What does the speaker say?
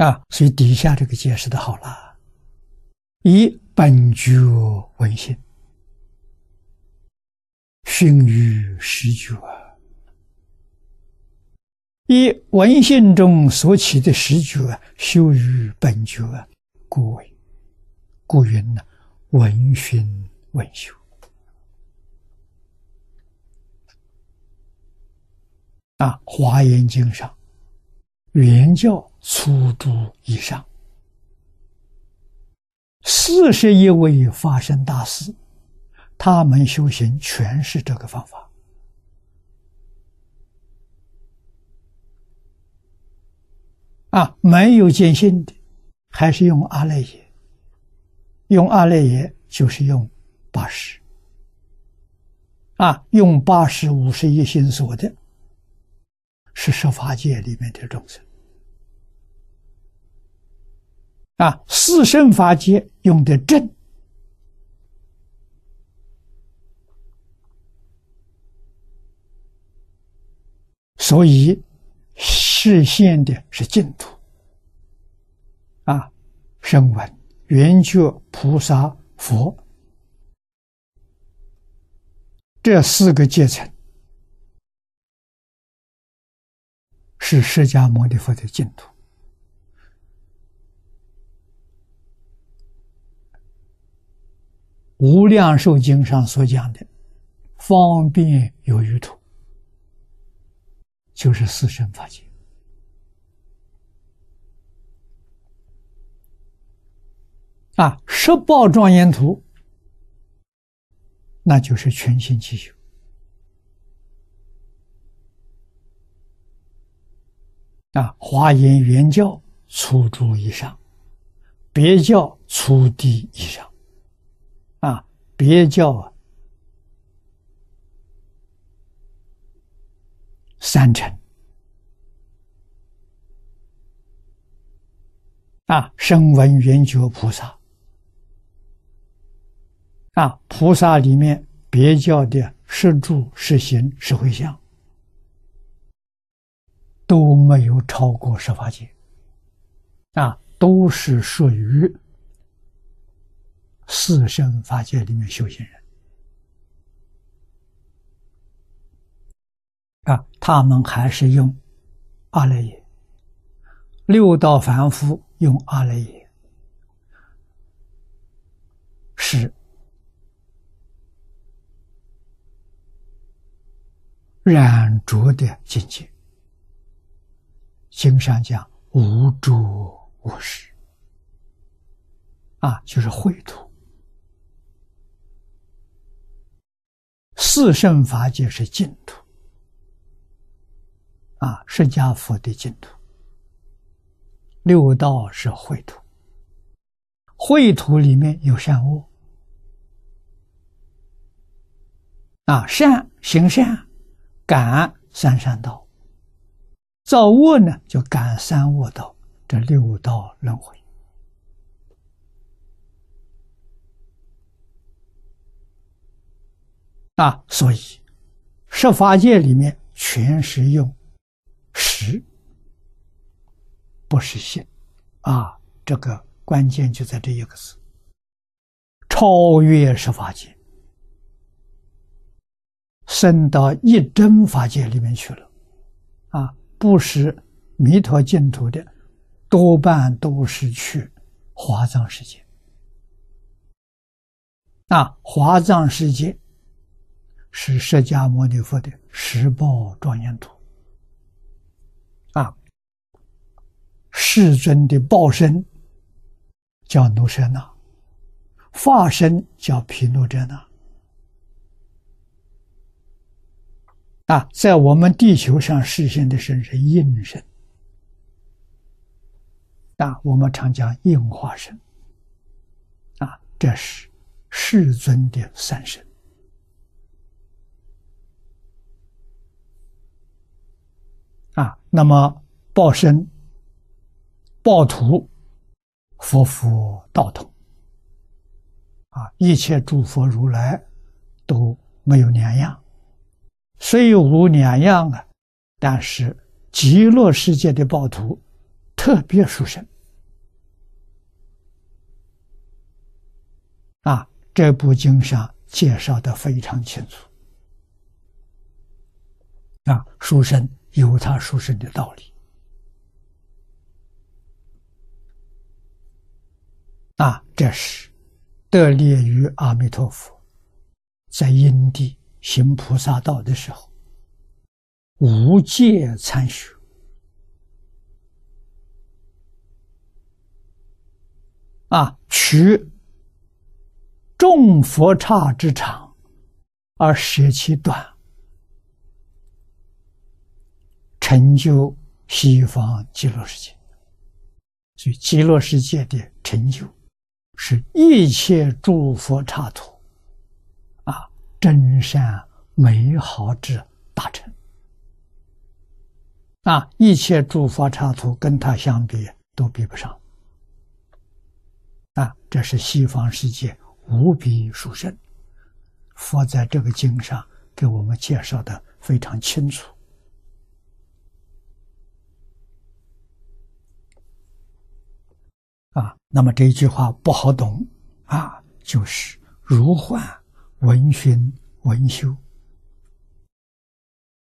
啊，所以底下这个解释的好了，以本觉闻性，熏于实觉，以闻性中所起的实觉修于本觉，故为故云呢，闻熏闻修。啊，《华严经》上原教初住以上，四十一位发生大师，他们修行全是这个方法。啊，没有见性的，还是用阿赖耶，用阿赖耶就是用八十，啊，用八十五十一心所的。是十法界里面的众生啊，四圣法界用的正，所以实现的是净土啊，声闻、圆觉、菩萨、佛这四个阶层。是释迦牟尼佛的净土。无量寿经上所讲的方便有余土，就是四圣法界啊。十报庄严图，那就是全心祈修。啊，华严原教初住以上，别教初地以上，别教，三乘，啊，声闻缘觉菩萨，啊，菩萨里面别教的十住、十行、十回向。都没有超过十法界，啊，都是属于四圣法界里面修行人，啊，他们还是用阿赖耶，六道凡夫用阿赖耶，是染浊的境界。经上讲无著无实，啊，就是秽土。四圣法界是净土，啊，释迦佛的净土。六道是秽土，秽土里面有善恶，啊，善行善，感三善道。造恶呢，就感三恶道，这六道轮回啊，所以十法界里面全是用实，不是心啊，这个关键就在这一个字，超越十法界，升到一真法界里面去了啊。不是弥陀净土的，多半都是去华藏世界。那华藏世界是释迦牟尼佛的十报庄严土啊，世尊的报身叫奴舍那，化身叫毗卢遮那。啊，在我们地球上实现的身是应身，啊，我们常讲应化身，啊，这是世尊的三身，啊，那么报身、报土，佛佛道同。啊，一切诸佛如来都没有两样，虽无两样啊，但是极乐世界的报徒特别殊胜。啊，这部经上介绍的非常清楚。啊，书生有他书生的道理。啊，这是得力于阿弥陀佛在因地行菩萨道的时候，无戒参学。啊，取众佛刹之长，而舍其短，成就西方极乐世界。所以，极乐世界的成就，是一切诸佛刹土啊，真善美好之大成。啊，一切诸佛刹土跟他相比，都比不上。啊，这是西方世界无比殊胜，佛在这个经上给我们介绍的非常清楚。啊，那么这一句话不好懂啊，就是如幻闻熏闻修。